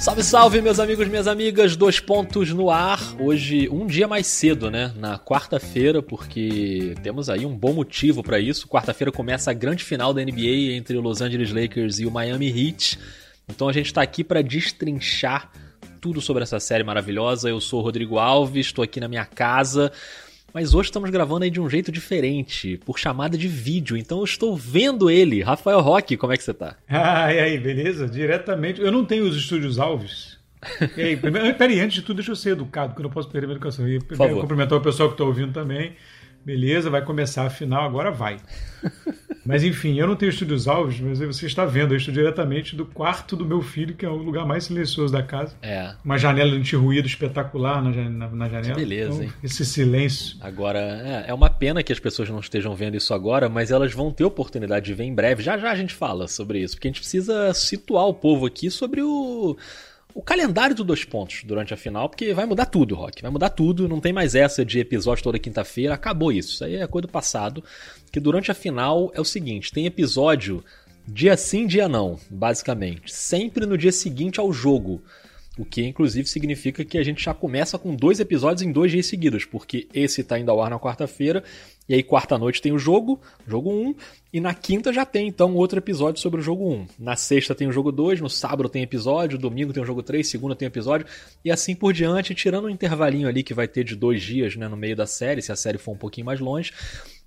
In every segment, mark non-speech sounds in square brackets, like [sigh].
Salve, salve, meus amigos, minhas amigas, dois pontos no ar. Hoje, um dia mais cedo, né? Na quarta-feira, porque temos aí um bom motivo para isso. Quarta-feira começa a grande final da NBA entre o Los Angeles Lakers e o Miami Heat. Então a gente tá aqui para destrinchar tudo sobre essa série maravilhosa. Eu sou o Rodrigo Alves, estou aqui na minha casa. Mas hoje estamos gravando aí de um jeito diferente, por chamada de vídeo. Então eu estou vendo ele. Rafael Roque, como é que você tá? [laughs] Ah, e aí, beleza? Diretamente. Eu não tenho os estúdios Alves. E aí, peraí, antes de tudo, deixa eu ser educado, porque eu não posso perder minha educação. E cumprimentar o pessoal que está ouvindo também. Beleza, vai começar a final, agora vai. [laughs] Mas enfim, eu não tenho estúdios alves, mas você está vendo, eu estou diretamente do quarto do meu filho, que é o lugar mais silencioso da casa. É. Uma janela anti-ruído espetacular na, na, na janela. Que beleza, então, hein? Esse silêncio. Agora, é, é, uma pena que as pessoas não estejam vendo isso agora, mas elas vão ter oportunidade de ver em breve. Já já a gente fala sobre isso, porque a gente precisa situar o povo aqui sobre o o calendário do dois pontos durante a final, porque vai mudar tudo, Rock. Vai mudar tudo, não tem mais essa de episódio toda quinta-feira, acabou isso. Isso aí é coisa do passado. Que durante a final é o seguinte: tem episódio dia sim, dia não, basicamente. Sempre no dia seguinte ao jogo. O que inclusive significa que a gente já começa com dois episódios em dois dias seguidos, porque esse está indo ao ar na quarta-feira, e aí quarta-noite tem o jogo, jogo 1, e na quinta já tem então outro episódio sobre o jogo 1. Na sexta tem o jogo 2, no sábado tem episódio, domingo tem o jogo 3, segunda tem episódio, e assim por diante, tirando um intervalinho ali que vai ter de dois dias né, no meio da série, se a série for um pouquinho mais longe,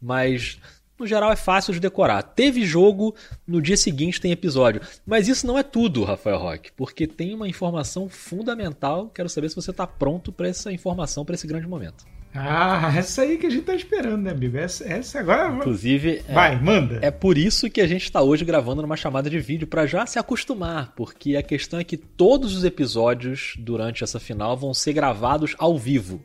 mas no geral é fácil de decorar. Teve jogo, no dia seguinte tem episódio. Mas isso não é tudo, Rafael Roque, porque tem uma informação fundamental. Quero saber se você está pronto para essa informação, para esse grande momento. Ah, essa aí que a gente está esperando, né, amigo? Essa, essa agora. Inclusive. Vai, é, manda. É por isso que a gente está hoje gravando numa chamada de vídeo, para já se acostumar, porque a questão é que todos os episódios durante essa final vão ser gravados ao vivo.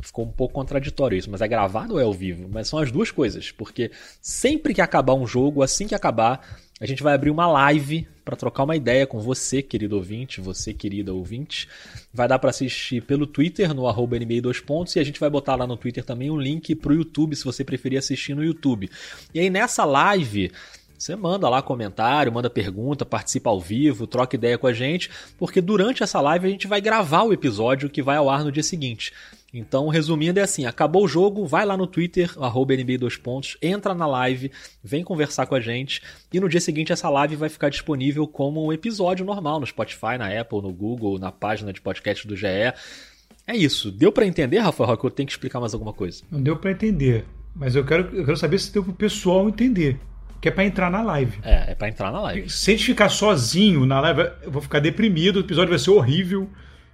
Ficou um pouco contraditório isso, mas é gravado ou é ao vivo? Mas são as duas coisas, porque sempre que acabar um jogo, assim que acabar, a gente vai abrir uma live para trocar uma ideia com você, querido ouvinte, você, querida ouvinte. Vai dar para assistir pelo Twitter, no arroba NBA 2 pontos, e a gente vai botar lá no Twitter também um link pro YouTube, se você preferir assistir no YouTube. E aí nessa live. Você manda lá comentário, manda pergunta, participa ao vivo, troca ideia com a gente, porque durante essa live a gente vai gravar o episódio que vai ao ar no dia seguinte. Então, resumindo, é assim: acabou o jogo, vai lá no Twitter, NBA2 pontos, entra na live, vem conversar com a gente. E no dia seguinte, essa live vai ficar disponível como um episódio normal no Spotify, na Apple, no Google, na página de podcast do GE. É isso. Deu para entender, Rafael Roque? Eu tenho que explicar mais alguma coisa. Não deu para entender. Mas eu quero, eu quero saber se deu pro pessoal entender. Que é para entrar na live. É, é para entrar na live. Se a gente ficar sozinho na live, eu vou ficar deprimido, o episódio vai ser horrível.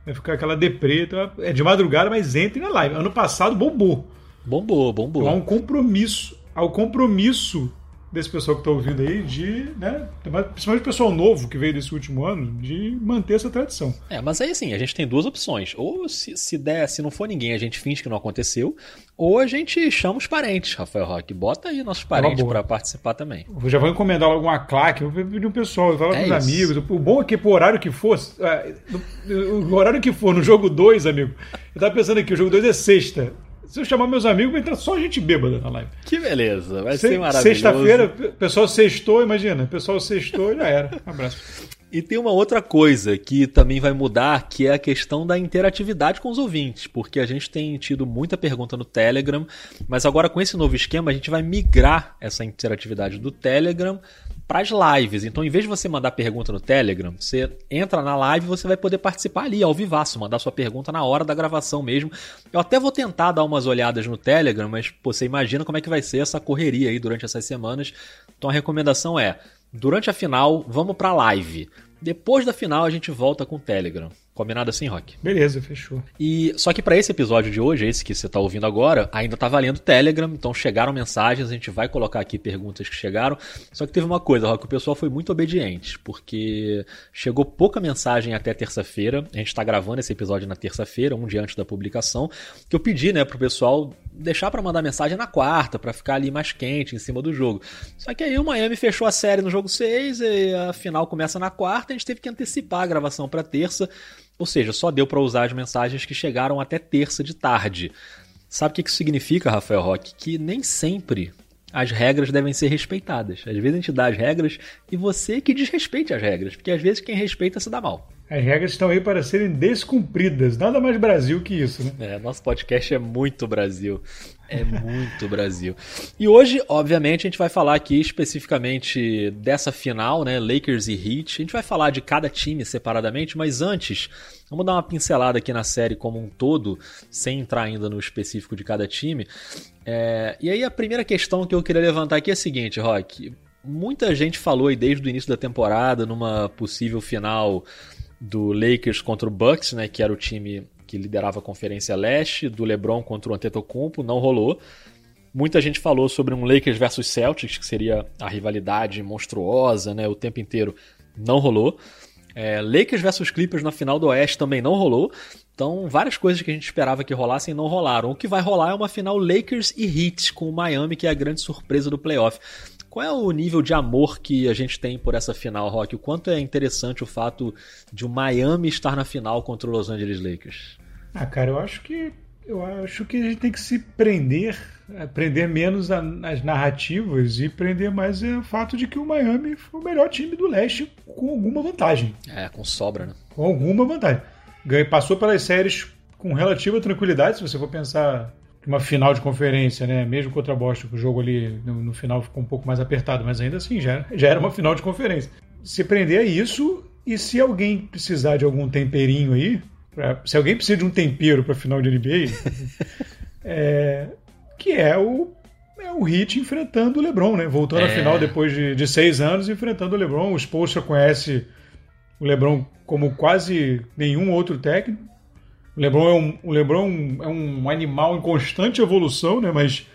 Vai ficar aquela deprê. Então é de madrugada, mas entre na live. Ano passado bombou. Bombou, bombou. Então há um compromisso. Há um compromisso desse pessoal que está ouvindo aí de, né, principalmente o pessoal novo que veio desse último ano, de manter essa tradição. É, mas aí assim, a gente tem duas opções. Ou se, se der, se não for ninguém, a gente finge que não aconteceu, ou a gente chama os parentes, Rafael Roque. Bota aí nossos parentes para participar também. Eu já vou encomendar logo uma claque, vou pedir um pessoal, falar é com os amigos. O bom é que pro horário que for, é, o horário que for no jogo 2, amigo, eu tava pensando aqui, o jogo 2 é sexta. Se eu chamar meus amigos, vai entrar só gente bêbada na live. Que beleza, vai Se, ser maravilhoso. Sexta-feira, pessoal sextou, imagina. Pessoal sextou, já era. Um abraço. E tem uma outra coisa que também vai mudar, que é a questão da interatividade com os ouvintes, porque a gente tem tido muita pergunta no Telegram, mas agora com esse novo esquema a gente vai migrar essa interatividade do Telegram para as lives. Então, em vez de você mandar pergunta no Telegram, você entra na live e você vai poder participar ali, ao vivaço, mandar sua pergunta na hora da gravação mesmo. Eu até vou tentar dar umas olhadas no Telegram, mas pô, você imagina como é que vai ser essa correria aí durante essas semanas. Então, a recomendação é, durante a final, vamos para a live. Depois da final, a gente volta com o Telegram. Combinado assim, Rock? Beleza, fechou. E só que para esse episódio de hoje, esse que você está ouvindo agora, ainda tá valendo Telegram, então chegaram mensagens, a gente vai colocar aqui perguntas que chegaram. Só que teve uma coisa, Rock, o pessoal foi muito obediente, porque chegou pouca mensagem até terça-feira. A gente está gravando esse episódio na terça-feira, um dia antes da publicação, que eu pedi, né, pro pessoal deixar para mandar mensagem na quarta, para ficar ali mais quente em cima do jogo. Só que aí o Miami fechou a série no jogo 6 e a final começa na quarta, a gente teve que antecipar a gravação para terça. Ou seja, só deu para usar as mensagens que chegaram até terça de tarde. Sabe o que isso significa, Rafael Roque? Que nem sempre as regras devem ser respeitadas. Às vezes a gente dá as regras e você que desrespeite as regras, porque às vezes quem respeita se dá mal. As regras estão aí para serem descumpridas. Nada mais Brasil que isso, né? É, nosso podcast é muito Brasil. É muito Brasil. E hoje, obviamente, a gente vai falar aqui especificamente dessa final, né? Lakers e Heat. A gente vai falar de cada time separadamente, mas antes, vamos dar uma pincelada aqui na série como um todo, sem entrar ainda no específico de cada time. É... E aí, a primeira questão que eu queria levantar aqui é a seguinte, Rock. Muita gente falou aí desde o início da temporada, numa possível final do Lakers contra o Bucks, né, que era o time que liderava a Conferência Leste, do LeBron contra o Antetokounmpo, não rolou. Muita gente falou sobre um Lakers versus Celtics, que seria a rivalidade monstruosa, né, o tempo inteiro, não rolou. É, Lakers versus Clippers na final do Oeste também não rolou. Então, várias coisas que a gente esperava que rolassem não rolaram. O que vai rolar é uma final Lakers e Heat com o Miami, que é a grande surpresa do playoff. Qual é o nível de amor que a gente tem por essa final, Rock? O quanto é interessante o fato de o Miami estar na final contra o Los Angeles Lakers? Ah, cara, eu acho que eu acho que a gente tem que se prender, prender menos as narrativas e prender mais o fato de que o Miami foi o melhor time do leste com alguma vantagem. É, com sobra, né? Com alguma vantagem. Passou pelas séries com relativa tranquilidade, se você for pensar uma final de conferência, né? Mesmo contra a Boston, o jogo ali no, no, final ficou um pouco mais apertado, mas ainda assim já, já era uma final de conferência. Se prender a isso, e se alguém precisar de algum temperinho aí, pra, se alguém precisa de um tempero para final de NBA, [laughs] é, que é o, é o Heat enfrentando o LeBron, né? Voltando é. à final depois de, de seis anos, enfrentando o LeBron. O Spolstra conhece o LeBron como quase nenhum outro técnico o LeBron é um, o LeBron é um animal em constante evolução, né? Mas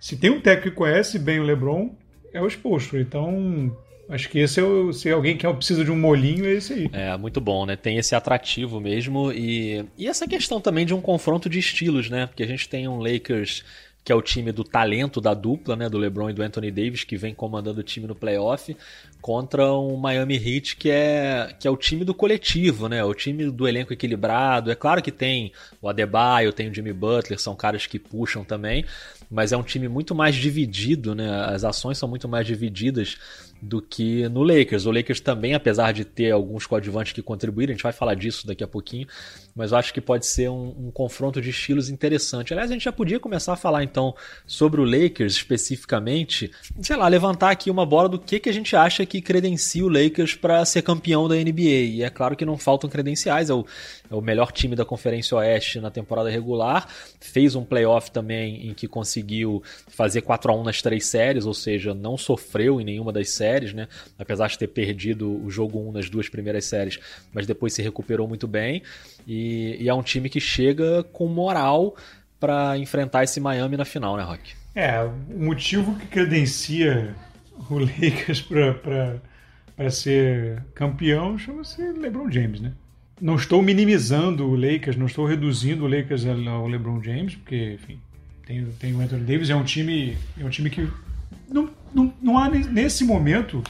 se tem um técnico que conhece bem o LeBron, é o exposto. Então, acho que esse é o, se alguém que precisa de um molinho, é esse aí. É, muito bom, né? Tem esse atrativo mesmo. E, e essa questão também de um confronto de estilos, né? Porque a gente tem um Lakers que é o time do talento da dupla, né, do LeBron e do Anthony Davis, que vem comandando o time no playoff, contra um Miami Heat que é, que é o time do coletivo, né, o time do elenco equilibrado. É claro que tem o Adebayo, tem o Jimmy Butler, são caras que puxam também, mas é um time muito mais dividido, né, as ações são muito mais divididas do que no Lakers. O Lakers também, apesar de ter alguns coadjuvantes que contribuíram, a gente vai falar disso daqui a pouquinho, mas eu acho que pode ser um, um, confronto de estilos interessante. Aliás, a gente já podia começar a falar então sobre o Lakers especificamente, sei lá, levantar aqui uma bola do que, que a gente acha que credencia o Lakers para ser campeão da NBA. E é claro que não faltam credenciais, é o, é o melhor time da Conferência Oeste na temporada regular, fez um playoff também em que conseguiu fazer 4 a 1 nas três séries, ou seja, não sofreu em nenhuma das séries séries, né? Apesar de ter perdido o jogo 1 nas duas primeiras séries, mas depois se recuperou muito bem. E, e é um time que chega com moral para enfrentar esse Miami na final, né, Rock? É, o motivo que credencia o [laughs] Lakers para ser campeão chama-se LeBron James, né? Não estou minimizando o Lakers, não estou reduzindo o Lakers ao LeBron James, porque, enfim, tem, tem o Anthony Davis, é um time, é um time que não, não, há nesse momento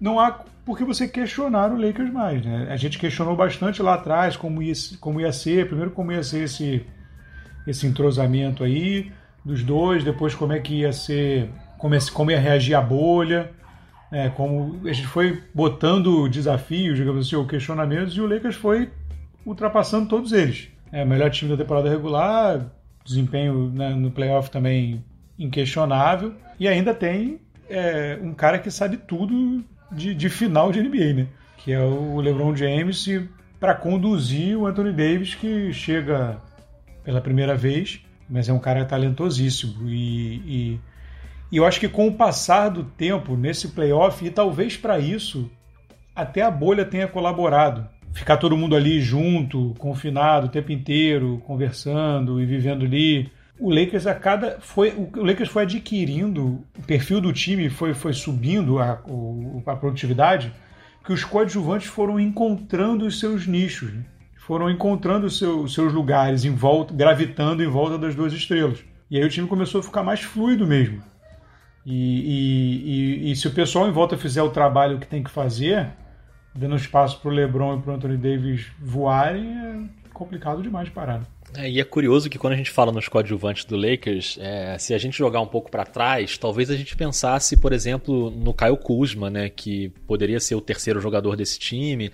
não há por que você questionar o Lakers mais. Né? A gente questionou bastante lá atrás como ia, como ia ser, primeiro como ia ser esse, esse entrosamento aí dos dois, depois como é que ia ser, como ia, como ia reagir a bolha, é, como a gente foi botando desafios, digamos assim, ou questionamentos, e o Lakers foi ultrapassando todos eles. É o melhor time da temporada regular, desempenho né, no playoff também inquestionável. E ainda tem é, um cara que sabe tudo de, de, final de NBA, né? Que é o LeBron James para conduzir o Anthony Davis, que chega pela primeira vez, mas é um cara talentosíssimo. E, e, e eu acho que com o passar do tempo nesse playoff, e talvez para isso até a bolha tenha colaborado. Ficar todo mundo ali junto, confinado o tempo inteiro, conversando e vivendo ali o Lakers a cada foi o Lakers foi adquirindo o perfil do time foi, foi subindo a, a produtividade que os coadjuvantes foram encontrando os seus nichos né? foram encontrando os seu, seus lugares em volta gravitando em volta das duas estrelas e aí o time começou a ficar mais fluido mesmo e, e, e, e se o pessoal em volta fizer o trabalho que tem que fazer dando espaço para o LeBron e para o Anthony Davis voarem é complicado demais parar? É, e é curioso que quando a gente fala nos coadjuvantes do Lakers, é, se a gente jogar um pouco para trás, talvez a gente pensasse, por exemplo, no Kyle Kuzma, né, que poderia ser o terceiro jogador desse time.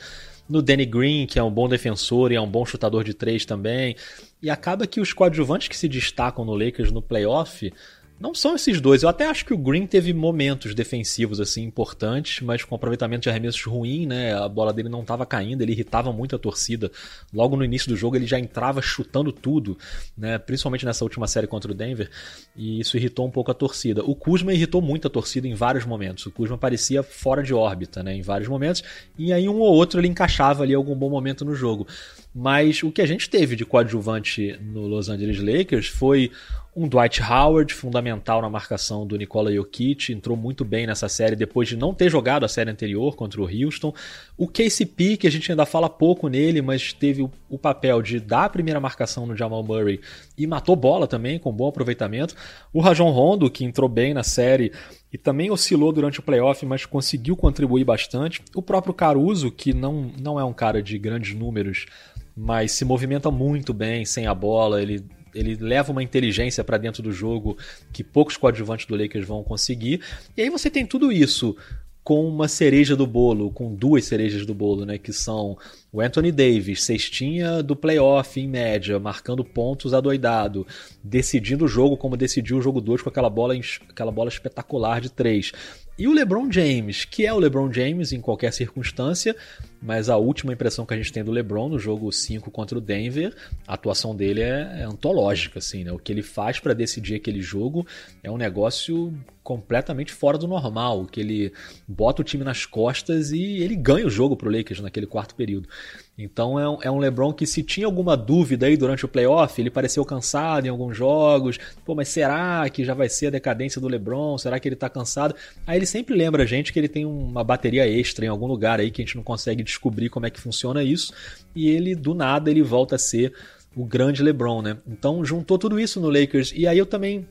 no Danny Green, que é um bom defensor e é um bom chutador de três também. E acaba que os coadjuvantes que se destacam no Lakers no playoff não são esses dois. Eu até acho que o Green teve momentos defensivos assim importantes, mas com aproveitamento de arremessos ruim, né? A bola dele não estava caindo, ele irritava muito a torcida. Logo no início do jogo ele já entrava chutando tudo, né? Principalmente nessa última série contra o Denver, e isso irritou um pouco a torcida. O Kuzma irritou muito a torcida em vários momentos. O Kuzma parecia fora de órbita, né? Em vários momentos, e aí um ou outro ele encaixava ali algum bom momento no jogo. Mas o que a gente teve de coadjuvante no Los Angeles Lakers foi um Dwight Howard, fundamental na marcação do Nikola Jokic, entrou muito bem nessa série depois de não ter jogado a série anterior contra o Houston. O KCP, que a gente ainda fala pouco nele, mas teve o, o papel de dar a primeira marcação no Jamal Murray e matou bola também, com bom aproveitamento. O Rajon Rondo, que entrou bem na série e também oscilou durante o playoff, mas conseguiu contribuir bastante. O próprio Caruso, que não, não é um cara de grandes números, mas se movimenta muito bem sem a bola, ele ele leva uma inteligência para dentro do jogo que poucos coadjuvantes do Lakers vão conseguir. E aí você tem tudo isso com uma cereja do bolo, com duas cerejas do bolo, né, que são o Anthony Davis, cestinha do playoff em média, marcando pontos adoidado, decidindo o jogo como decidiu o jogo 2 com aquela bola, aquela bola espetacular de 3. E o LeBron James, que é o LeBron James em qualquer circunstância, mas a última impressão que a gente tem do LeBron no jogo 5 contra o Denver, a atuação dele é, é antológica, assim, né? O que ele faz para decidir aquele jogo é um negócio completamente fora do normal, que ele bota o time nas costas e ele ganha o jogo pro Lakers naquele quarto período. Então é um, é um, LeBron que se tinha alguma dúvida aí durante o playoff, ele pareceu cansado em alguns jogos. Pô, mas será que já vai ser a decadência do LeBron? Será que ele tá cansado? Aí ele sempre lembra a gente que ele tem uma bateria extra em algum lugar aí que a gente não consegue descobrir como é que funciona isso. E ele, do nada, ele volta a ser o grande LeBron, né? Então juntou tudo isso no Lakers. E aí eu também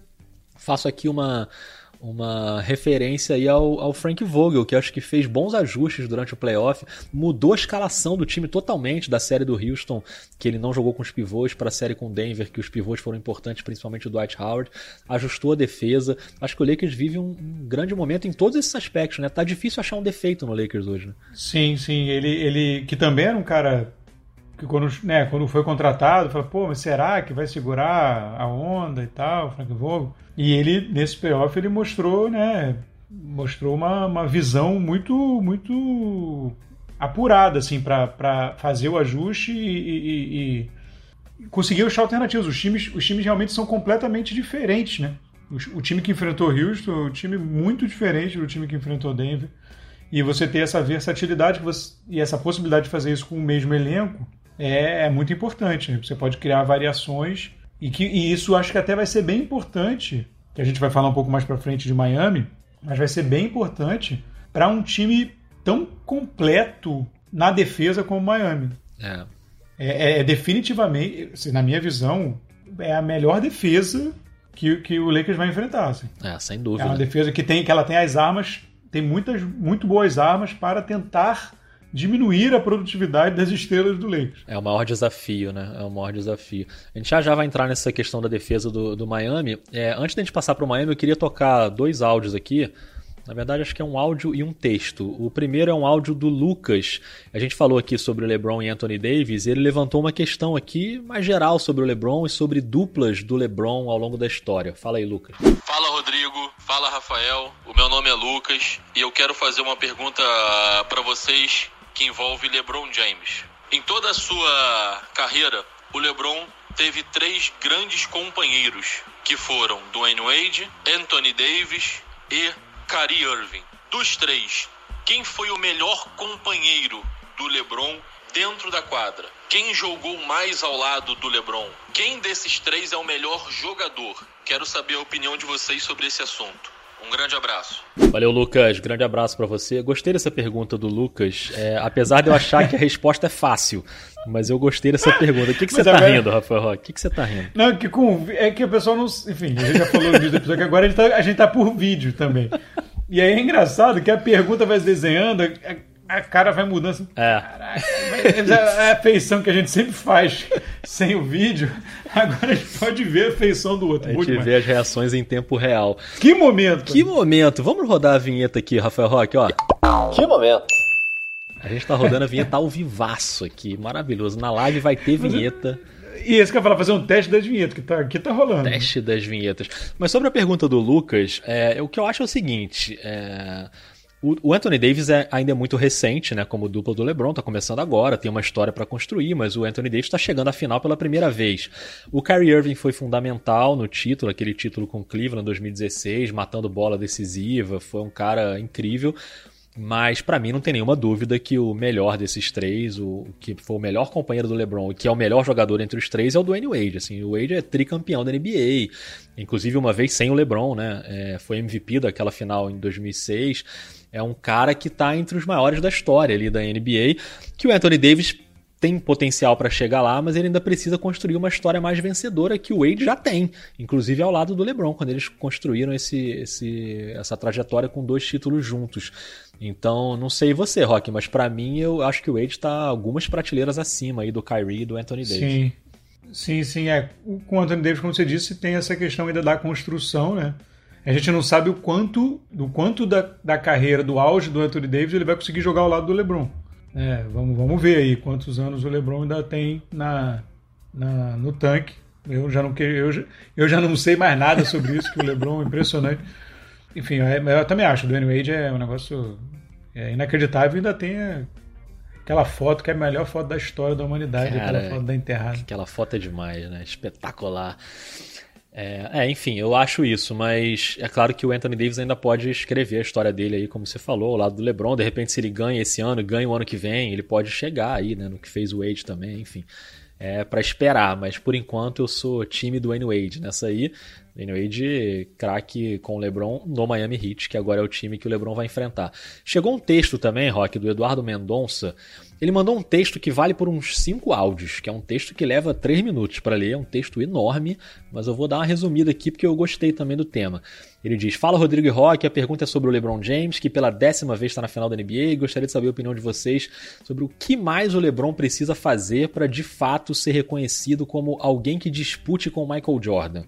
faço aqui uma uma referência aí ao, ao Frank Vogel, que acho que fez bons ajustes durante o playoff, mudou a escalação do time totalmente da série do Houston, que ele não jogou com os pivôs, para a série com Denver, que os pivôs foram importantes, principalmente o Dwight Howard, ajustou a defesa. Acho que o Lakers vive um, um grande momento em todos esses aspectos, né? Tá difícil achar um defeito no Lakers hoje, né? Sim, sim. Ele, ele que também era um cara que quando, né, quando foi contratado, falou, pô, mas será que vai segurar a onda e tal, Frank Vogel? E ele, nesse playoff, ele mostrou, né, mostrou uma, uma visão muito, muito apurada, assim, para fazer o ajuste e, e, e, conseguir achar alternativas. Os times, os times realmente são completamente diferentes, né? O, o time que enfrentou Houston é um time muito diferente do time que enfrentou Denver. E você ter essa versatilidade você, e essa possibilidade de fazer isso com o mesmo elenco é, é muito importante. Né? Você pode criar variações e, que, e isso acho que até vai ser bem importante, que a gente vai falar um pouco mais para frente de Miami, mas vai ser bem importante para um time tão completo na defesa como Miami. É. É, é, é definitivamente, na minha visão, é a melhor defesa que, que o Lakers vai enfrentar. Assim. É, sem dúvida. É uma defesa que tem que ela tem as armas, tem muitas muito boas armas para tentar diminuir a produtividade das estrelas do Lakers. É o maior desafio, né? É o maior desafio. A gente já, já vai entrar nessa questão da defesa do, do Miami. É, antes da gente passar para o Miami, eu queria tocar dois áudios aqui. Na verdade, acho que é um áudio e um texto. O primeiro é um áudio do Lucas. A gente falou aqui sobre o LeBron e Anthony Davis. E ele levantou uma questão aqui mais geral sobre o LeBron e sobre duplas do LeBron ao longo da história. Fala aí, Lucas. Fala, Rodrigo. Fala, Rafael. O meu nome é Lucas e eu quero fazer uma pergunta para vocês que envolve LeBron James. Em toda a sua carreira, o LeBron teve três grandes companheiros, que foram Dwayne Wade, Anthony Davis e Kyrie Irving. Dos três, quem foi o melhor companheiro do LeBron dentro da quadra? Quem jogou mais ao lado do LeBron? Quem desses três é o melhor jogador? Quero saber a opinião de vocês sobre esse assunto. Um grande abraço. Valeu, Lucas. Grande abraço para você. Gostei dessa pergunta do Lucas. É, apesar de eu achar que a resposta é fácil, mas eu gostei dessa pergunta. O que, que você tá agora... rindo, Rafael Roque? O que, que você tá rindo? Não, que com... é que o pessoal não. Enfim, a gente já falou no vídeo do episódio que agora a gente, tá, a gente tá por vídeo também. E aí é engraçado que a pergunta vai desenhando a cara vai mudando assim. É. Caraca, é a feição que a gente sempre faz [laughs] sem o vídeo. Agora a gente pode ver a feição do outro. A gente vê as reações em tempo real. Que momento! Que momento! Vamos rodar a vinheta aqui, Rafael Roque, ó. Que momento! A gente tá rodando a vinheta ao vivaço aqui, maravilhoso. Na live vai ter vinheta. E esse que eu falar, fazer um teste das vinhetas, que tá, aqui tá rolando. Teste das vinhetas. Mas sobre a pergunta do Lucas, é, o que eu acho é o seguinte: é, o, Anthony Davis é, ainda é muito recente, né? Como dupla do LeBron, tá começando agora, tem uma história para construir, mas o Anthony Davis está chegando à final pela primeira vez. O Kyrie Irving foi fundamental no título, aquele título com Cleveland 2016, matando bola decisiva, foi um cara incrível. Mas para mim não tem nenhuma dúvida que o melhor desses três, o que foi o melhor companheiro do LeBron e que é o melhor jogador entre os três é o Dwayne Wade. Assim, o Wade é tricampeão da NBA, inclusive uma vez sem o LeBron, né? É, foi MVP daquela final em 2006 é um cara que está entre os maiores da história ali da NBA, que o Anthony Davis tem potencial para chegar lá, mas ele ainda precisa construir uma história mais vencedora que o Wade já tem, inclusive ao lado do LeBron, quando eles construíram esse, esse, essa trajetória com dois títulos juntos. Então, não sei você, Rock, mas para mim eu acho que o Wade está algumas prateleiras acima aí do Kyrie e do Anthony Davis. Sim, sim, sim. É. Com o Anthony Davis, como você disse, tem essa questão ainda da construção, né? A gente não sabe o quanto, do quanto da, da carreira, do auge do Anthony Davis, ele vai conseguir jogar ao lado do LeBron. É, vamos, vamos ver aí quantos anos o LeBron ainda tem na, na, no tanque. Eu já, não, eu, eu já não sei mais nada sobre isso, que o LeBron é impressionante. Enfim, eu, eu também acho, o Dwayne Wade é um negócio é, inacreditável. Ainda tem aquela foto que é a melhor foto da história da humanidade, Cara, aquela foto da enterrada. Aquela foto é demais, né? Espetacular. É, é, enfim, eu acho isso, mas é claro que o Anthony Davis ainda pode escrever a história dele aí, como você falou, ao lado do LeBron. De repente, se ele ganha esse ano, ganha o ano que vem, ele pode chegar aí, né, no que fez o Wade também, enfim. É para esperar, mas por enquanto eu sou time do Wayne Wade nessa aí. Wayne Wade, craque com o LeBron no Miami Heat, que agora é o time que o LeBron vai enfrentar. Chegou um texto também, Rock, do Eduardo Mendonça, ele mandou um texto que vale por uns 5 áudios, que é um texto que leva 3 minutos para ler, é um texto enorme, mas eu vou dar uma resumida aqui porque eu gostei também do tema. Ele diz: Fala Rodrigo e Rock, a pergunta é sobre o LeBron James, que pela décima vez está na final da NBA, e gostaria de saber a opinião de vocês sobre o que mais o LeBron precisa fazer para de fato ser reconhecido como alguém que dispute com o Michael Jordan.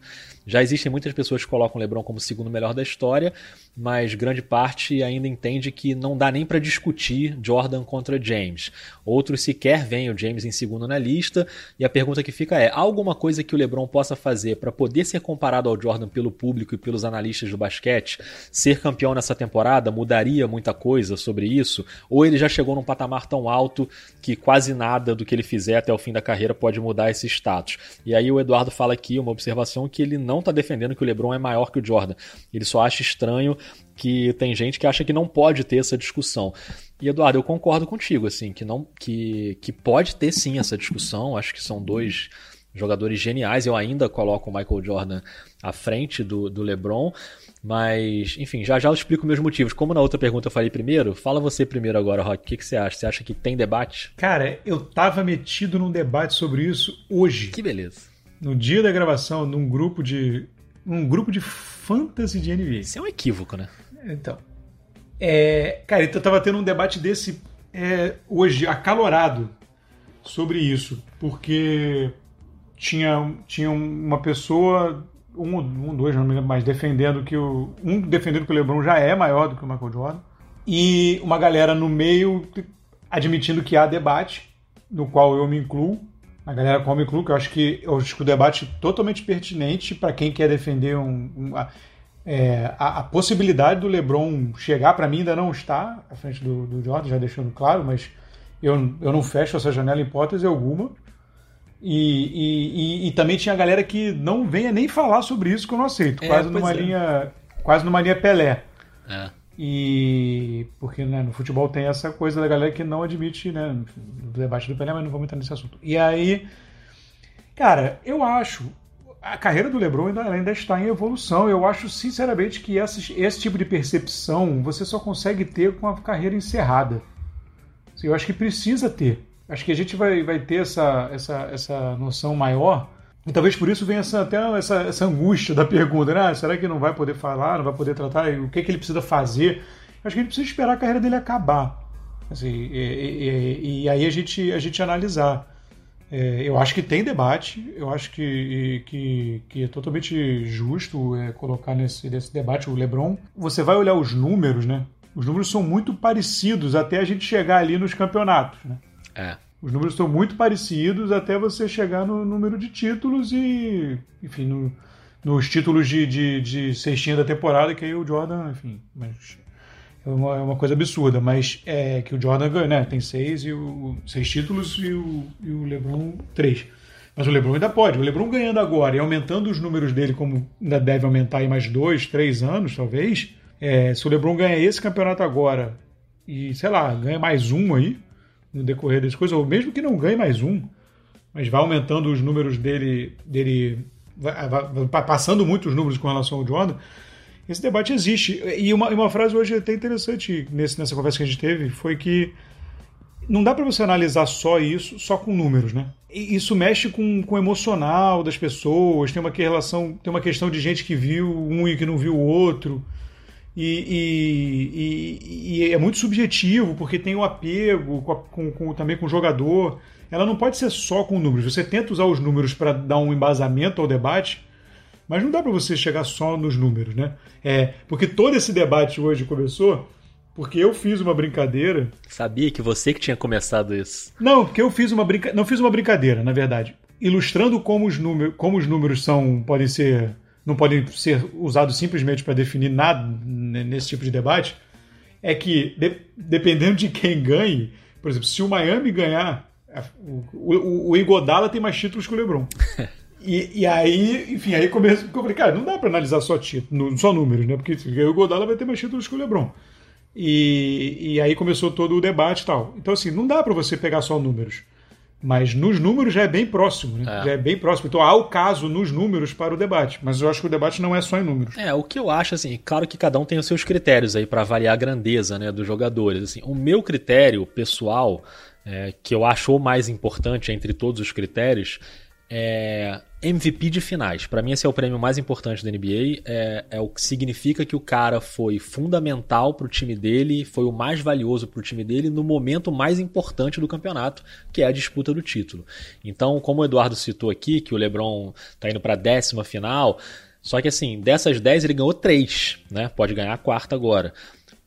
Já existem muitas pessoas que colocam o LeBron como o segundo melhor da história, mas grande parte ainda entende que não dá nem para discutir Jordan contra James. Outros sequer veem o James em segundo na lista, e a pergunta que fica é: há alguma coisa que o LeBron possa fazer para poder ser comparado ao Jordan pelo público e pelos analistas do basquete? Ser campeão nessa temporada mudaria muita coisa sobre isso? Ou ele já chegou num patamar tão alto que quase nada do que ele fizer até o fim da carreira pode mudar esse status? E aí o Eduardo fala aqui uma observação que ele não está defendendo que o LeBron é maior que o Jordan. Ele só acha estranho que tem gente que acha que não pode ter essa discussão. E Eduardo, eu concordo contigo, assim, que não que, que pode ter sim essa discussão. Acho que são dois jogadores geniais. Eu ainda coloco o Michael Jordan à frente do, do LeBron. Mas, enfim, já já eu explico meus motivos. Como na outra pergunta eu falei primeiro, fala você primeiro agora, Rock. O que, que você acha? Você acha que tem debate? Cara, eu tava metido num debate sobre isso hoje. Que beleza. No dia da gravação, num grupo de. um grupo de fantasy de NBA. Isso é um equívoco, né? Então. É, cara, então eu tava tendo um debate desse é, hoje, acalorado, sobre isso. Porque tinha, tinha uma pessoa, um, um dois, não me lembro mais, defendendo que o. Um defendendo que o Lebron já é maior do que o Michael Jordan. E uma galera no meio admitindo que há debate, no qual eu me incluo. A galera qual me incluo, que eu acho que, eu acho que o debate é totalmente pertinente para quem quer defender um, um é, a, a, possibilidade do LeBron chegar, para mim, ainda não está à frente do, do Jordan, já deixando claro, mas eu, eu não fecho essa janela em hipótese alguma. E, e, e, e, também tinha galera que não venha nem falar sobre isso que eu não aceito, é, quase numa é. linha quase numa linha Pelé. É. E porque né, no futebol tem essa coisa da galera que não admite né, o debate do Pelé, mas não vamos entrar nesse assunto. E aí, cara, eu acho a carreira do LeBron ainda, ainda, está em evolução. Eu acho, sinceramente, que esse, esse tipo de percepção você só consegue ter com a carreira encerrada. Assim, eu acho que precisa ter. Acho que a gente vai, vai ter essa, essa, essa noção maior. E talvez por isso venha essa, até essa, essa angústia da pergunta, né? Ah, será que não vai poder falar, não vai poder tratar? O que, que ele precisa fazer? Acho que ele precisa esperar a carreira dele acabar. Assim, e, e, e, e aí a gente, a gente analisar. É, eu acho que tem debate, eu acho que, que, que é totalmente justo é, colocar nesse, nesse debate o LeBron. Você vai olhar os números, né? Os números são muito parecidos até a gente chegar ali nos campeonatos, né? É. Os números são muito parecidos até você chegar no número de títulos e, enfim, no, nos títulos de, de, de da temporada, que aí o Jordan, enfim, é uma, é uma coisa absurda, mas é que o Jordan ganha, né? Tem seis, e o, seis títulos e o, e o LeBron três. Mas o LeBron ainda pode. O LeBron ganhando agora e aumentando os números dele, como ainda deve aumentar em mais dois, três anos, talvez. É, se o LeBron ganha esse campeonato agora e, sei lá, ganha mais um aí, no decorrer das coisas, ou mesmo que não ganhe mais um, mas vai aumentando os números dele, dele vai, vai, passando muitos números com relação ao Jordan, esse debate existe. E uma, uma frase hoje até interessante nesse, nessa conversa que a gente teve foi que não dá para você analisar só isso, só com números, né? Isso mexe com, com o emocional das pessoas, tem uma relação, tem uma questão de gente que viu um e que não viu o outro. E, e, e, é muito subjetivo, porque tem o apego com, com, também com o jogador. Ela não pode ser só com números. Você tenta usar os números para dar um embasamento ao debate, mas não dá para você chegar só nos números, né? É, porque todo esse debate hoje começou porque eu fiz uma brincadeira. Sabia que você que tinha começado isso. Não, porque eu fiz uma brincadeira. Não fiz uma brincadeira, na verdade. Ilustrando como os, números, como os números são, podem ser não podem ser usados simplesmente para definir nada nesse tipo de debate, é que, de, dependendo de quem ganhe, por exemplo, se o Miami ganhar, o, o, o Igodala tem mais títulos que o LeBron. [laughs] E, e, aí, enfim, aí começa. Eu falei, cara, não dá para analisar só título, só números, né? Porque o Igodala vai ter mais títulos que o LeBron. E, e aí começou todo o debate e tal. Então, assim, não dá para você pegar só números. Mas nos números já é bem próximo, né? É. Já é bem próximo. Então há o caso nos números para o debate. Mas eu acho que o debate não é só em números. É, o que eu acho, assim, claro que cada um tem os seus critérios aí para avaliar a grandeza né, dos jogadores. Assim, o meu critério pessoal, é, que eu acho o mais importante entre todos os critérios, é MVP de finais. Para mim, esse é o prêmio mais importante da NBA. É, é o que significa que o cara foi fundamental para o time dele, foi o mais valioso para o time dele no momento mais importante do campeonato, que é a disputa do título. Então, como o Eduardo citou aqui, que o LeBron está indo para a décima final. Só que assim, dessas 10 ele ganhou 3, né? Pode ganhar a quarta agora.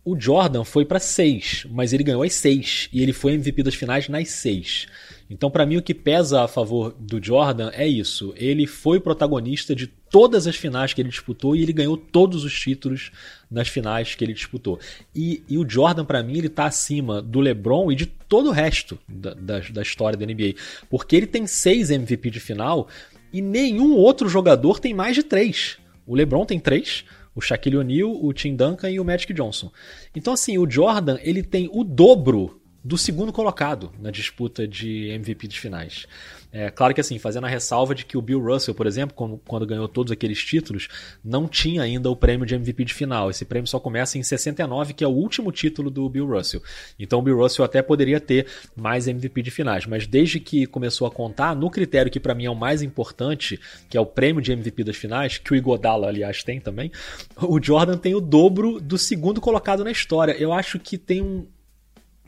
O Jordan foi para 6, mas ele ganhou as 6 e ele foi MVP das finais nas 6. Então, para mim, o que pesa a favor do Jordan é isso. Ele foi protagonista de todas as finais que ele disputou e ele ganhou todos os títulos nas finais que ele disputou. E, e o Jordan, para mim, ele tá acima do LeBron e de todo o resto da, da, da história da NBA. Porque ele tem seis MVP de final e nenhum outro jogador tem mais de três. O LeBron tem três, o Shaquille O'Neal, o Tim Duncan e o Magic Johnson. Então, assim, o Jordan ele tem o dobro do segundo colocado na disputa de MVP de finais. É claro que assim, fazendo a ressalva de que o Bill Russell, por exemplo, quando, quando, ganhou todos aqueles títulos, não tinha ainda o prêmio de MVP de final. Esse prêmio só começa em 69, que é o último título do Bill Russell. Então o Bill Russell até poderia ter mais MVP de finais, mas desde que começou a contar, no critério que para mim é o mais importante, que é o prêmio de MVP das finais, que o Igodala, aliás, tem também, o Jordan tem o dobro do segundo colocado na história. Eu acho que tem um,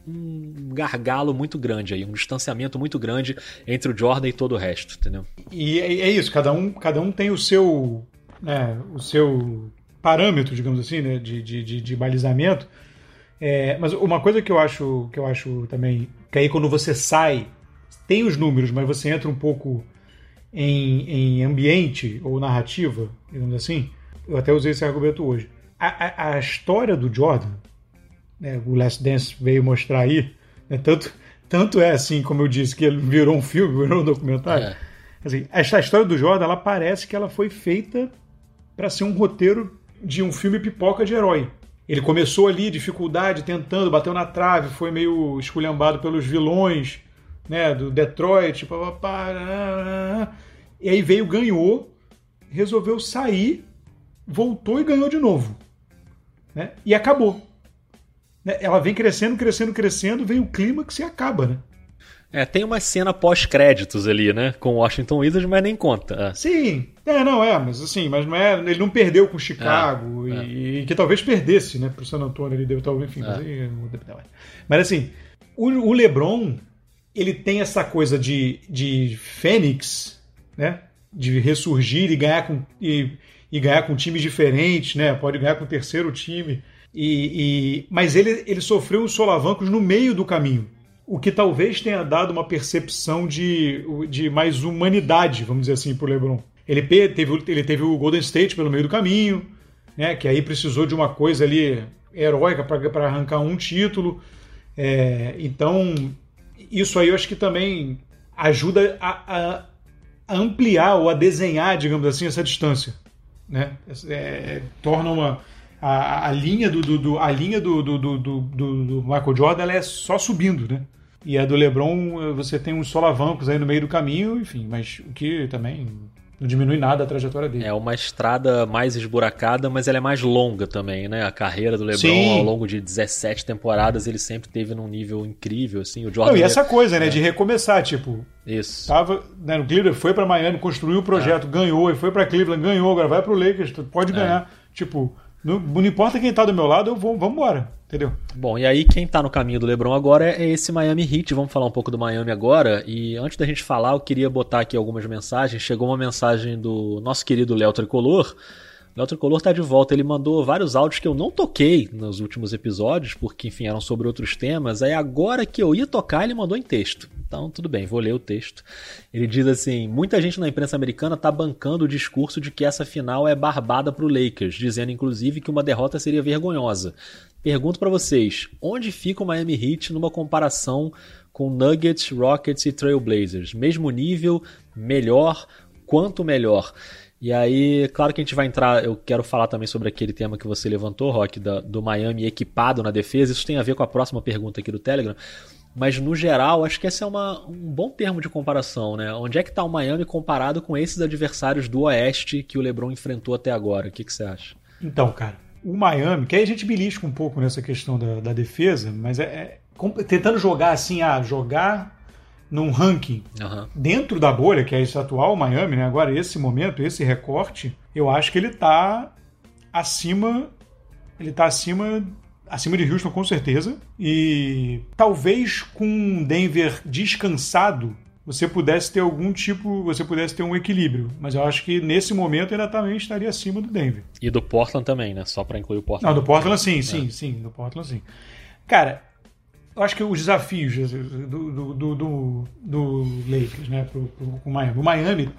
um gargalo muito grande aí, um distanciamento muito grande entre o Jordan e todo o resto, entendeu? E é, é isso, cada um, cada um tem o seu, né, o seu parâmetro, digamos assim, né, de, de, de, de balizamento. É, mas uma coisa que eu acho que eu acho também que aí quando você sai tem os números, mas você entra um pouco em, em ambiente ou narrativa, digamos assim. Eu até usei esse argumento hoje. A, a, a história do Jordan né, o Last Dance veio mostrar aí, né, tanto, tanto é assim, como eu disse, que ele virou um filme, [laughs] virou um documentário. É. Assim, essa história do Jordan, ela parece que ela foi feita para ser um roteiro de um filme pipoca de herói. Ele começou ali, dificuldade, tentando, bateu na trave, foi meio esculhambado pelos vilões, né, do Detroit, papapá, e aí veio, ganhou, resolveu sair, voltou e ganhou de novo. Né? E acabou. Né, ela vem crescendo, crescendo, crescendo, vem o clímax e acaba, né? É, tem uma cena pós-créditos ali, né? Com Washington Wizards, mas nem conta. É. Sim, é, não, é, mas assim, mas não é, ele não perdeu com Chicago é, e, é. e, que talvez perdesse, né? Pro San Antonio ele deu talvez, enfim, mas, é. mas assim, o, o, LeBron, ele tem essa coisa de, de Fênix, né? De ressurgir e ganhar com, e, e ganhar com times diferentes, né? Pode ganhar com o terceiro time E, e, mas ele, ele sofreu os solavancos no meio do caminho, o que talvez tenha dado uma percepção de, de mais humanidade, vamos dizer assim, para o LeBron. Ele teve, ele teve o Golden State pelo meio do caminho, né, que aí precisou de uma coisa ali heróica para arrancar um título. É, então, isso aí eu acho que também ajuda a, a, ampliar ou a desenhar, digamos assim, essa distância. Né? É, torna uma. A, a linha do, do, do, a linha do, do, do, do, Michael Jordan ela é só subindo, né? E a do LeBron você tem uns solavancos aí no meio do caminho, enfim, mas o que também não diminui nada a trajetória dele. É uma estrada mais esburacada, mas ela é mais longa também, né? A carreira do LeBron Sim. ao longo de 17 temporadas, ele sempre teve num nível incrível, assim. O Jordan não, e essa coisa, né, é. de recomeçar, tipo, isso. Tava, né, no Cleveland, foi para Miami, construiu o projeto, é. ganhou, e foi para Cleveland, ganhou, agora vai pro Lakers, pode é. ganhar. Tipo, não, não, importa quem tá do meu lado, eu vou, vamos embora. Entendeu? Bom, e aí quem tá no caminho do LeBron agora é esse Miami Heat. Vamos falar um pouco do Miami agora. E antes da gente falar, eu queria botar aqui algumas mensagens. Chegou uma mensagem do nosso querido Léo Tricolor. Léo Tricolor tá de volta. Ele mandou vários áudios que eu não toquei nos últimos episódios, porque, enfim, eram sobre outros temas. Aí agora que eu ia tocar, ele mandou em texto. Então, tudo bem, vou ler o texto. Ele diz assim: muita gente na imprensa americana está bancando o discurso de que essa final é barbada para o Lakers, dizendo inclusive que uma derrota seria vergonhosa. Pergunto para vocês: onde fica o Miami Heat numa comparação com Nuggets, Rockets e Trailblazers? Mesmo nível, melhor, quanto melhor? E aí, claro que a gente vai entrar. Eu quero falar também sobre aquele tema que você levantou, Rock, da, do Miami equipado na defesa. Isso tem a ver com a próxima pergunta aqui do Telegram. Mas no geral, acho que esse é uma, um bom termo de comparação, né? Onde é que está o Miami comparado com esses adversários do Oeste que o LeBron enfrentou até agora? O que, que você acha? Então, cara, o Miami, que aí a gente belisca um pouco nessa questão da, da defesa, mas é, é, tentando jogar assim, ah, jogar num ranking uhum. dentro da bolha, que é esse atual Miami, né? Agora, esse momento, esse recorte, eu acho que ele está acima. Ele tá acima acima de Houston com certeza. E talvez com Denver descansado, você pudesse ter algum tipo, você pudesse ter um equilíbrio. Mas eu acho que nesse momento ainda também estaria acima do Denver. E do Portland também, né? Só para incluir o Portland. Não, do Portland sim, sim, é. sim, do Portland sim. Cara, acho que os desafios do, do, do, do, do Lakers, né, pro, pro, pro Miami. O Miami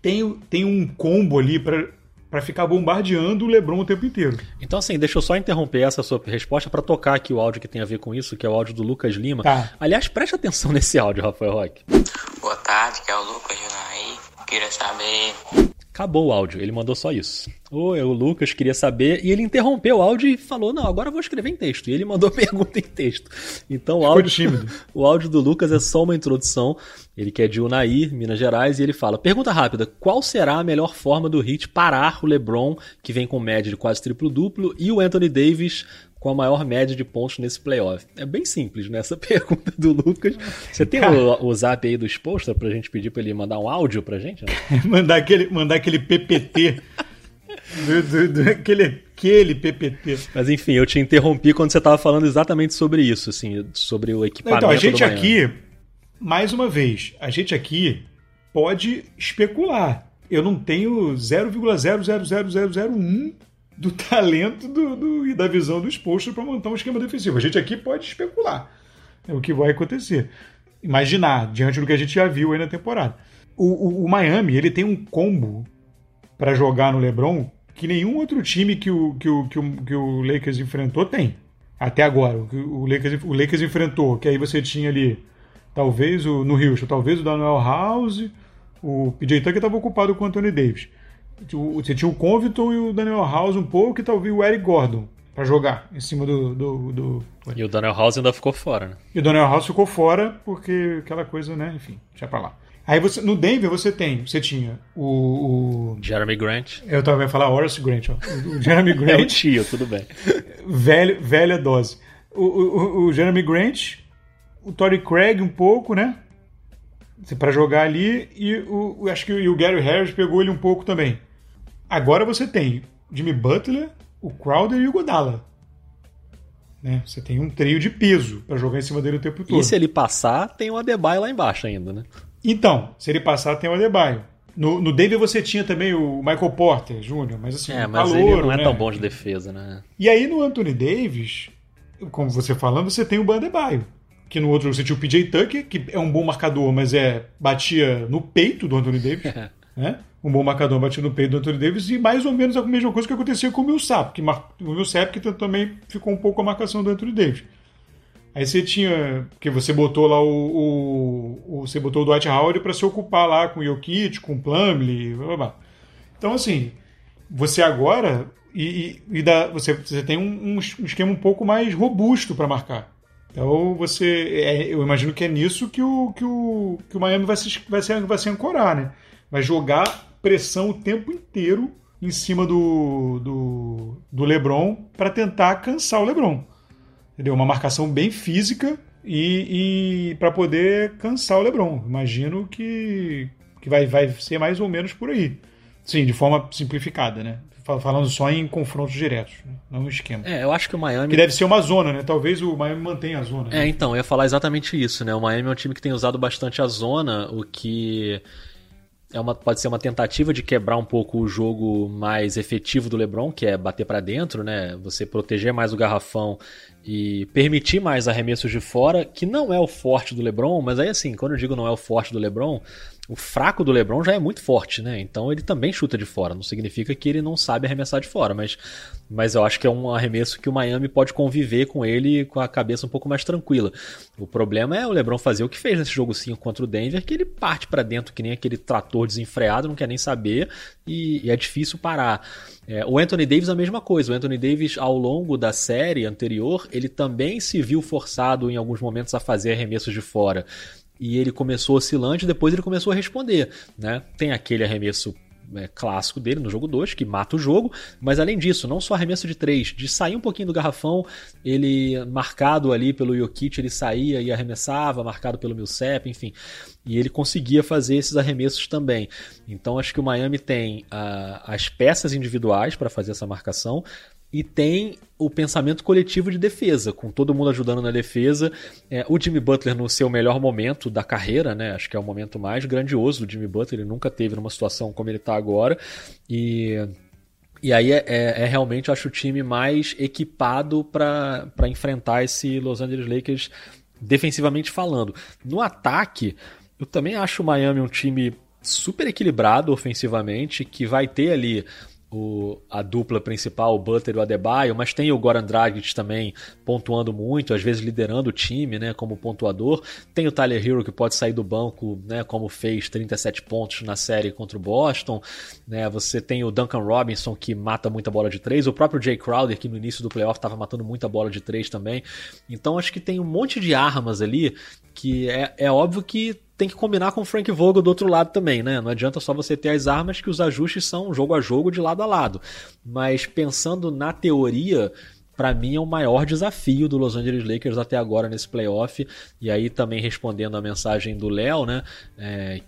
tem, tem um combo ali para para ficar bombardeando o LeBron o tempo inteiro. Então, assim, deixa eu só interromper essa sua resposta para tocar aqui o áudio que tem a ver com isso, que é o áudio do Lucas Lima. Tá. Aliás, preste atenção [laughs] nesse áudio, Rafael Roque. Boa tarde, que é o Lucas Junaí. Queria saber Acabou o áudio, ele mandou só isso. Oi, o Lucas queria saber, e ele interrompeu o áudio e falou: Não, agora eu vou escrever em texto. E ele mandou [laughs] pergunta em texto. Então o áudio, [laughs] o áudio do Lucas é só uma introdução. Ele quer de Unaí, Minas Gerais, e ele fala: Pergunta rápida: qual será a melhor forma do Hit parar o LeBron, que vem com média de quase triplo-duplo, e o Anthony Davis com a maior média de pontos nesse playoff? É bem simples, né? [laughs] Essa pergunta do Lucas. Você tem o, o zap aí do Exposter pra gente pedir pra ele mandar um áudio pra gente? Né? [laughs] mandar, aquele, mandar aquele PPT. do, do, do, aquele, aquele PPT. Mas enfim, eu te interrompi quando você estava falando exatamente sobre isso, assim, sobre o equipamento. Então, a gente aqui, mais uma vez, a gente aqui pode especular. Eu não tenho 0,00001 do talento do, do, e da visão do exposto para montar um esquema defensivo. A gente aqui pode especular né, o que vai acontecer. Imaginar, diante do que a gente já viu aí na temporada. O, o, o Miami ele tem um combo para jogar no LeBron que nenhum outro time que o, que o, que o, que o Lakers enfrentou tem. Até agora. O, o, Lakers, o Lakers enfrentou, que aí você tinha ali, talvez o, no Houston, talvez o Daniel House, o PJ Tucker estava ocupado com o Anthony Davis. Você tinha o Conviton e o Daniel House um pouco, e talvez o Eric Gordon para jogar em cima do, do, do, E o Daniel House ainda ficou fora, né? E o Daniel House ficou fora porque aquela coisa, né? Enfim, deixa pra lá. Aí você, no Denver você tem, você tinha o, o... Jeremy Grant. Eu tava ia falar Horace Grant, ó. O Jeremy Grant. [laughs] é o tio, tudo bem. Velho, velha dose. O, o, o Jeremy Grant, o Tory Craig um pouco, né? para jogar ali e o, acho que o Gary Harris pegou ele um pouco também. Agora você tem Jimmy Butler, o Crowder e o Godala. Né? Você tem um trio de peso para jogar em cima dele o tempo todo. E se ele passar, tem o Adebayo lá embaixo ainda, né? Então, se ele passar, tem o Adebayo. No, no Denver você tinha também o Michael Porter Jr., mas assim, é, mas ele não é né? tão bom de defesa, né? E aí no Anthony Davis, como você falando, você tem o Bandebaio, que no outro você tinha o PJ Tucker, que é um bom marcador, mas é batia no peito do Anthony Davis, [laughs] né? Um bom marcador batia no peito do Anthony Davis e mais ou menos a mesma coisa que acontecia com o Millsap, que o Millsap que também ficou um pouco a marcação do Anthony Davis. Aí você tinha. Porque você botou lá o. o, o você botou o Dwight Howard para se ocupar lá com o Jokic, com o Plumlee, blá, blá, blá. Então, assim, você agora. E, e, e dá, você, você tem um, um esquema um pouco mais robusto para marcar. Então você. É, eu imagino que é nisso que o, que o, que o Miami vai se, vai, se, vai se ancorar, né? Vai jogar pressão o tempo inteiro em cima do, do, do Lebron para tentar cansar o Lebron entendeu? Uma marcação bem física e, e para poder cansar o LeBron. Imagino que, que vai, vai ser mais ou menos por aí. Sim, de forma simplificada, né? Falando só em confrontos diretos, né? não um esquema. É, eu acho que o Miami. Que deve ser uma zona, né? Talvez o Miami mantenha a zona. Né? É, então, eu ia falar exatamente isso, né? O Miami é um time que tem usado bastante a zona, o que é uma, pode ser uma tentativa de quebrar um pouco o jogo mais efetivo do LeBron, que é bater para dentro, né? Você proteger mais o garrafão e permitir mais arremessos de fora, que não é o forte do LeBron, mas aí assim, quando eu digo não é o forte do LeBron, o fraco do LeBron já é muito forte, né? Então ele também chuta de fora. Não significa que ele não sabe arremessar de fora, mas, mas eu acho que é um arremesso que o Miami pode conviver com ele com a cabeça um pouco mais tranquila. O problema é o LeBron fazer o que fez nesse jogo 5 contra o Denver, que ele parte para dentro que nem aquele trator desenfreado, não quer nem saber e, e é difícil parar. É, o Anthony Davis a mesma coisa. O Anthony Davis ao longo da série anterior, ele também se viu forçado em alguns momentos a fazer arremessos de fora e ele começou oscilante, depois ele começou a responder, né? Tem aquele arremesso é, clássico dele no jogo 2, que mata o jogo, mas além disso, não só arremesso de 3, de sair um pouquinho do garrafão, ele marcado ali pelo Jokic, ele saía e arremessava, marcado pelo Millsap, enfim, e ele conseguia fazer esses arremessos também. Então acho que o Miami tem uh, as peças individuais para fazer essa marcação, e tem o pensamento coletivo de defesa, com todo mundo ajudando na defesa. É, o Jimmy Butler no seu melhor momento da carreira, né? Acho que é o momento mais grandioso do Jimmy Butler. Ele nunca teve numa situação como ele está agora. E. E aí é, é, é, realmente, acho, o time mais equipado para enfrentar esse Los Angeles Lakers defensivamente falando. No ataque, eu também acho o Miami um time super equilibrado ofensivamente, que vai ter ali o, a dupla principal, o Butler e o Adebayo, mas tem o Goran Dragic também pontuando muito, às vezes liderando o time, né, como pontuador. Tem o Tyler Hero que pode sair do banco, né, como fez 37 pontos na série contra o Boston, né? Você tem o Duncan Robinson que mata muita bola de três, o próprio Jay Crowder que no início do playoff estava matando muita bola de três também. Então acho que tem um monte de armas ali que é, é óbvio que tem que combinar com o Frank Vogel do outro lado também, né? Não adianta só você ter as armas que os ajustes são jogo a jogo, de lado a lado. Mas pensando na teoria, para mim é o maior desafio do Los Angeles Lakers até agora nesse playoff. E aí também respondendo a mensagem do Léo, né? É,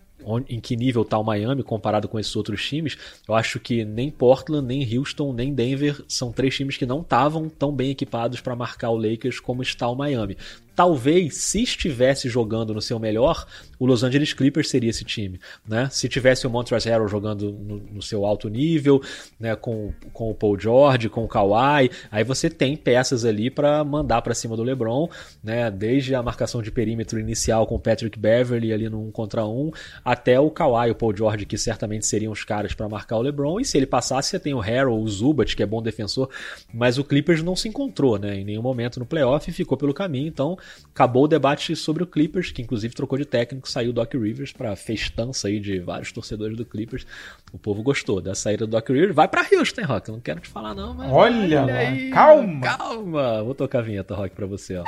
em que nível está o Miami comparado com esses outros times, eu acho que nem Portland, nem Houston, nem Denver são três times que não estavam tão bem equipados para marcar o Lakers como está o Miami talvez, se estivesse jogando no seu melhor, o Los Angeles Clippers seria esse time. Né? Se tivesse o Montrezl Harrell jogando no, no, seu alto nível, né, com, com o Paul George, com o Kawhi, aí você tem peças ali para mandar para cima do LeBron, né, desde a marcação de perímetro inicial com o Patrick Beverly ali no 1 contra 1, até o Kawhi, o Paul George, que certamente seriam os caras para marcar o LeBron, e se ele passasse, você tem o Harrell, o Zubat, que é bom defensor, mas o Clippers não se encontrou, né, em nenhum momento no playoff e ficou pelo caminho, então acabou o debate sobre o Clippers, que inclusive trocou de técnico, saiu o Doc Rivers para festança aí de vários torcedores do Clippers. O povo gostou da saída do Doc Rivers. Vai para Houston, Rock. Não quero te falar não, mas olha, olha aí. calma, calma. Vou tocar a vinheta, Rock, para você, ó.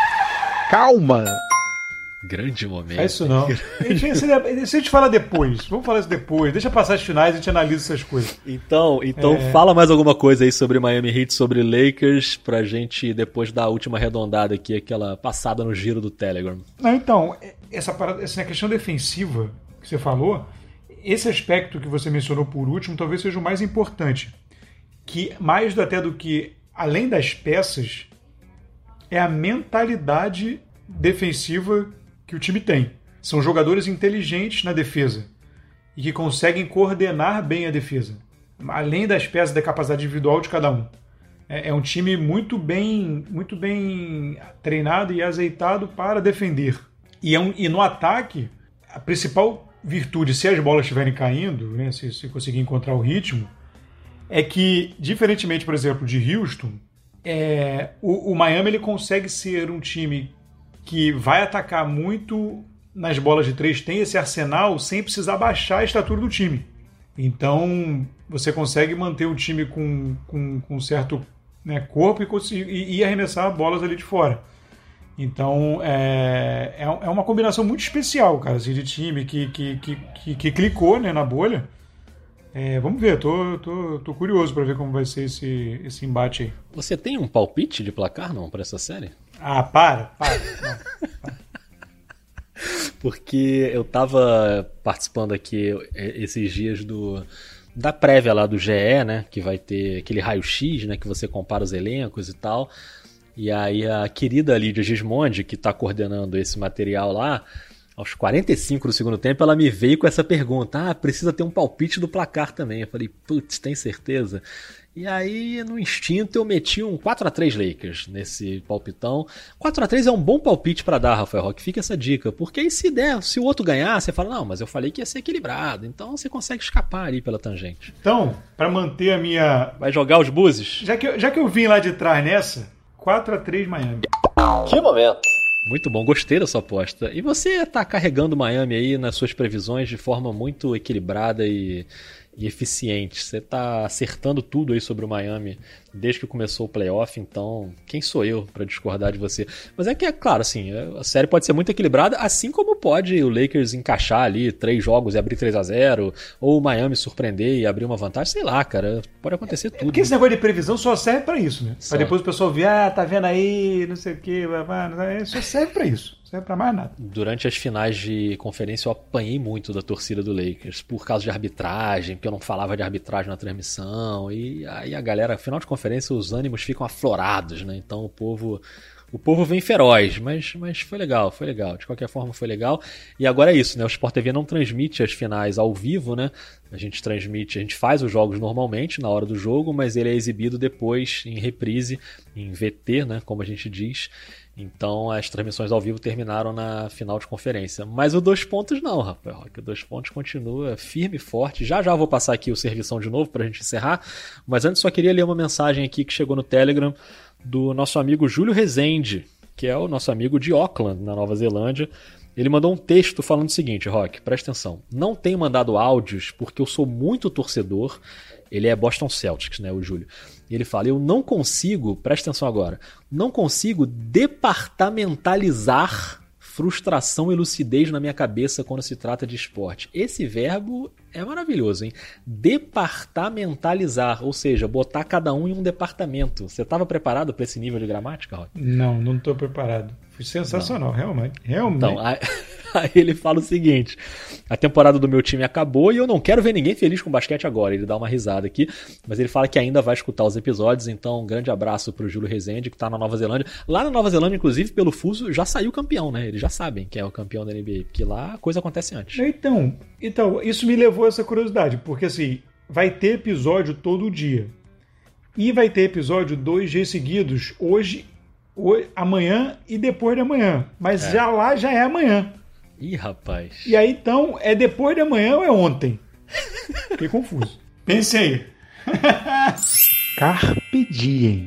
Calma. Grande momento. É isso não. Isso [laughs] a gente fala depois. Vamos falar isso depois. Deixa passar as finais e a gente analisa essas coisas. Então, então é... fala mais alguma coisa aí sobre Miami Heat, sobre Lakers, pra gente depois dar a última arredondada aqui, aquela passada no giro do Telegram. Não, então, essa, parada, essa questão defensiva que você falou, esse aspecto que você mencionou por último talvez seja o mais importante. Que mais até do que além das peças, é a mentalidade defensiva que o time tem. São jogadores inteligentes na defesa. e que conseguem coordenar bem a defesa, além das peças da capacidade individual de cada um. É, é um time muito bem, muito bem treinado e azeitado para defender. E, é um, e no ataque, a principal virtude, se as bolas estiverem caindo, né, se, se conseguir encontrar o ritmo, é que, diferentemente, por exemplo, de Houston, é, o, o, Miami ele consegue ser um time que vai atacar muito nas bolas de três, tem esse arsenal sem precisar baixar a estatura do time. Então você consegue manter o time com, com, com certo né, corpo e, e, e, arremessar bolas ali de fora. Então é, é, é uma combinação muito especial, cara, assim, de time que, que, que, que, que clicou né, na bolha é, vamos ver, tô, tô, tô curioso para ver como vai ser esse, esse embate aí. Você tem um palpite de placar, não, para essa série? Ah, para, para. Para. Porque eu tava participando aqui é, esses dias do da prévia lá do GE, né, que vai ter aquele raio-x, né, que você compara os elencos e tal. E aí a querida Lídia Gismondi, que está coordenando esse material lá, aos 45 do segundo tempo, ela me veio com essa pergunta: ah, precisa ter um palpite do placar também. Eu falei, putz, tem certeza? E aí, no instinto, eu meti um 4 a 3 Lakers nesse palpitão. 4 a 3 é um bom palpite para dar, Rafael Roque. Fica essa dica. Porque aí, se der, se o outro ganhar, você fala, não, mas eu falei que ia ser equilibrado. Então você consegue escapar ali pela tangente. Então, para manter a minha. Vai jogar os buses? Já que, eu, já que eu vim lá de trás nessa, 4 a 3 Miami. Que momento! Muito bom, gostei da sua aposta. E você está carregando Miami aí nas suas previsões de forma muito equilibrada e e eficiente. Você está acertando tudo aí sobre o Miami desde que começou o playoff, então quem sou eu para discordar de você? Mas é que é claro, assim, a série pode ser muito equilibrada, assim como pode o Lakers encaixar ali três jogos e abrir 3 a 0 ou o Miami surpreender e abrir uma vantagem, sei lá, cara, pode acontecer é, tudo. Porque esse negócio de previsão só serve para isso, né? Para depois o pessoal ver, ah, tá vendo aí, não sei o que, só serve para isso serve pra mais nada. Durante as finais de conferência eu apanhei muito da torcida do Lakers por causa de arbitragem, porque eu não falava de arbitragem na transmissão. E aí a galera, final de conferência, os ânimos ficam aflorados, né? Então o povo. O povo vem feroz, mas, mas foi legal, foi legal. De qualquer forma, foi legal. E agora é isso, né? O Sport TV não transmite as finais ao vivo, né? A gente transmite, a gente faz os jogos normalmente na hora do jogo, mas ele é exibido depois em reprise, em VT, né? Como a gente diz. Então as transmissões ao vivo terminaram na final de conferência. Mas o dois pontos não, rapaz. O dois pontos continua firme e forte. Já já vou passar aqui o servição de novo para a gente encerrar. Mas antes só queria ler uma mensagem aqui que chegou no Telegram do nosso amigo Júlio Rezende, que é o nosso amigo de Auckland, na Nova Zelândia. Ele mandou um texto falando o seguinte, Rock, presta atenção. Não tenho mandado áudios porque eu sou muito torcedor. Ele é Boston Celtics, né, o Júlio. E ele fala: Eu não consigo, presta atenção agora, não consigo departamentalizar frustração e lucidez na minha cabeça quando se trata de esporte. Esse verbo é maravilhoso, hein? Departamentalizar, ou seja, botar cada um em um departamento. Você estava preparado para esse nível de gramática, Rod? Não, não estou preparado. Foi sensacional, não. realmente. Realmente. Então, aí, [laughs] [laughs] aí, ele fala o seguinte: a temporada do meu time acabou e eu não quero ver ninguém feliz com basquete agora. Ele dá uma risada aqui, mas ele fala que ainda vai escutar os episódios. Então, um grande abraço para o Júlio Rezende, que está na Nova Zelândia. Lá na Nova Zelândia, inclusive, pelo fuso, já saiu campeão, né? Eles já sabem quem é o campeão da NBA, porque lá a coisa acontece antes. Então, então isso me levou a essa curiosidade, porque assim, vai ter episódio todo dia. E vai ter episódio dois dias seguidos, hoje, hoje amanhã e depois de amanhã. Mas é. já lá já é amanhã. Ih, rapaz. E aí então, é depois de amanhã ou é ontem? [laughs] Fiquei confuso. Pensei. [laughs] Carpe diem.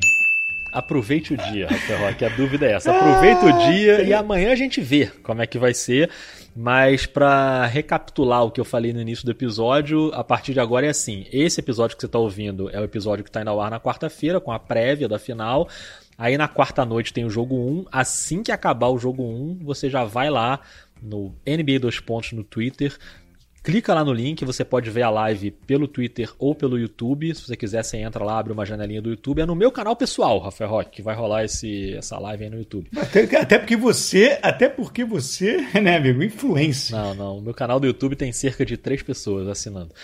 Aproveite o dia, Rafael Roque. A dúvida é essa. Aproveita o dia e amanhã a gente vê como é que vai ser. Mas para recapitular o que eu falei no início do episódio, a partir de agora é assim: esse episódio que você está ouvindo é o episódio que está indo ao ar na quarta-feira, com a prévia da final. Aí na quarta noite tem o jogo 1. Assim que acabar o jogo 1, você já vai lá no NBA 2 Pontos no Twitter, Clica lá no link, você pode ver a live pelo Twitter ou pelo YouTube. Se você quiser, você entra lá, abre uma janelinha do YouTube. É no meu canal pessoal, Rafael Roque, que vai rolar esse, essa live aí no YouTube. Até, até, porque você, até porque você, [laughs] né, amigo, influência. Não, não. O meu canal do YouTube tem cerca de três pessoas assinando.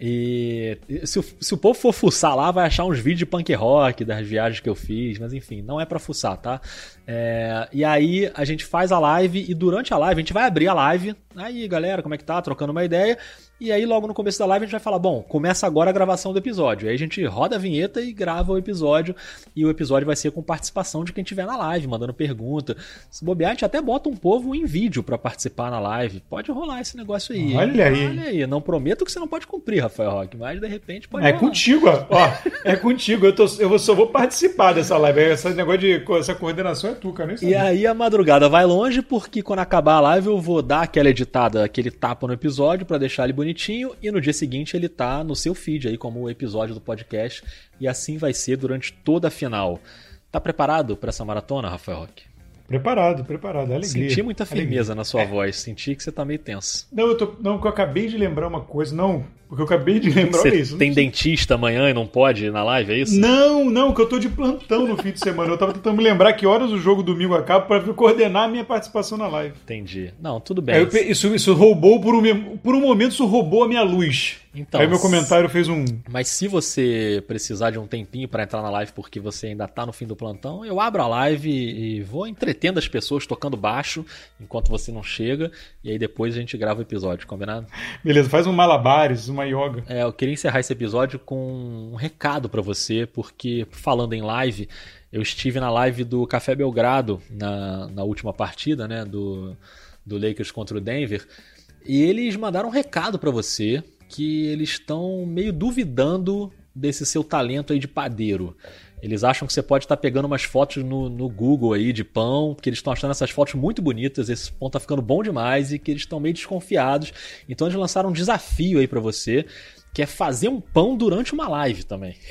E se o, se o povo for fuçar lá, vai achar uns vídeos de punk rock das viagens que eu fiz, mas enfim, não é para fuçar, tá? É, e aí a gente faz a live e durante a live a gente vai abrir a live. Aí, galera, como é que tá? Trocando uma ideia. E aí, logo no começo da live, a gente vai falar: bom, começa agora a gravação do episódio. Aí a gente roda a vinheta e grava o episódio. E o episódio vai ser com participação de quem estiver na live, mandando pergunta. Se bobear, a gente até bota um povo em vídeo para participar na live. Pode rolar esse negócio aí. Olha aí. Olha aí. Não prometo que você não pode cumprir, Rafael Roque, mas de repente pode É rolar. contigo, ó. É contigo. Eu, tô, eu só vou participar dessa live. Esse negócio de essa coordenação é tu, cara. E aí a madrugada vai longe, porque quando acabar a live eu vou dar aquela editada, aquele tapa no episódio para deixar ele bonitinho e no dia seguinte ele tá no seu feed aí como o episódio do podcast e assim vai ser durante toda a final. Tá preparado para essa maratona, Rafael Roque? Preparado, preparado. Alegria. Senti muita Alegria. firmeza na sua voz, senti que você tá meio tenso. Não, eu tô. Não, eu acabei de lembrar uma coisa. Não, porque eu acabei de [laughs] lembrar Você olha isso. tem dentista amanhã e não pode ir na live, é isso? Não, não, que eu tô de plantão no fim de semana. Eu tava tentando me lembrar que horas o jogo domingo acaba pra coordenar a minha participação na live. Entendi. Não, tudo bem. Eu isso, isso roubou por um, por um momento, isso roubou a minha luz. Então, Aí meu comentário fez um. Mas se você precisar de um tempinho para entrar na live porque você ainda tá no fim do plantão, eu abro a live e vou entretendo as pessoas tocando baixo enquanto você não chega. E aí depois a gente grava o episódio, combinado? Beleza, faz um malabares, uma yoga. É, eu queria encerrar esse episódio com um recado para você, porque falando em live, eu estive na live do Café Belgrado na, na última partida, né, do, do Lakers contra o Denver, e eles mandaram um recado para você que eles estão meio duvidando desse seu talento aí de padeiro. Eles acham que você pode estar pegando umas fotos no, no Google aí de pão, que eles estão achando essas fotos muito bonitas, esse pão tá ficando bom demais e que eles estão meio desconfiados. Então eles lançaram um desafio aí para você, que é fazer um pão durante uma live também. [laughs]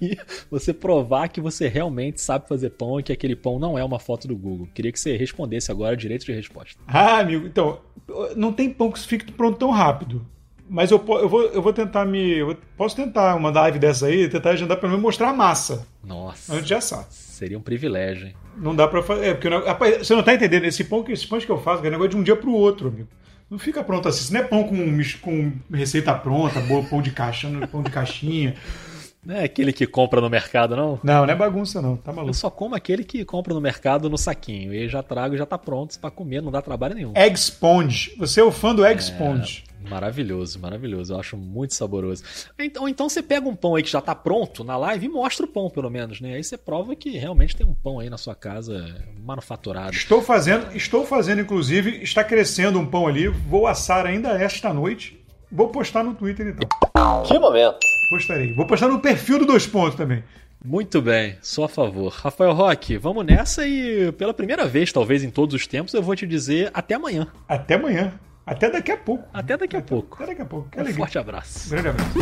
E aí você provar que você realmente sabe fazer pão e que aquele pão não é uma foto do Google. Queria que você respondesse agora direito de resposta. Ah, amigo, então, não tem pão que fique pronto tão rápido. Mas eu, eu, vou, eu vou tentar me. eu posso tentar uma live dessa aí, tentar agendar pelo menos mostrar a massa. Nossa, Antes de assar. seria um privilégio, hein? Não dá pra fazer. É, porque não- rapaz, você não tá entendendo. Esse pão, que, esse pão que eu faço é negócio de um dia pro outro, amigo. Não fica pronto assim. Isso não é pão com, com receita pronta, boa, pão de caixa, é pão de caixinha. Não é aquele que compra no mercado, não? Não, não é bagunça, não. Tá Eu maluco. só como aquele que compra no mercado no saquinho. E aí já trago e já tá pronto pra comer, não dá trabalho nenhum. Egg Sponge. Você é o fã do Egg Sponge. Maravilhoso, maravilhoso. Eu acho muito saboroso. Então, então você pega um pão aí que já tá pronto na live e mostra o pão, pelo menos, né? Aí você prova que realmente tem um pão aí na sua casa manufaturado. Estou fazendo, estou fazendo, inclusive, está crescendo um pão ali. Vou assar ainda esta noite. Vou postar no Twitter então. Que momento! Postarei. Vou postar no perfil do Dois Pontos também. Muito bem, sou a favor. Rafael Roque, vamos nessa e pela primeira vez, talvez em todos os tempos, eu vou te dizer até amanhã. Até amanhã. Até daqui a pouco. Até daqui a pouco. Até daqui a pouco. Que Um alegria. forte abraço. Grande abraço.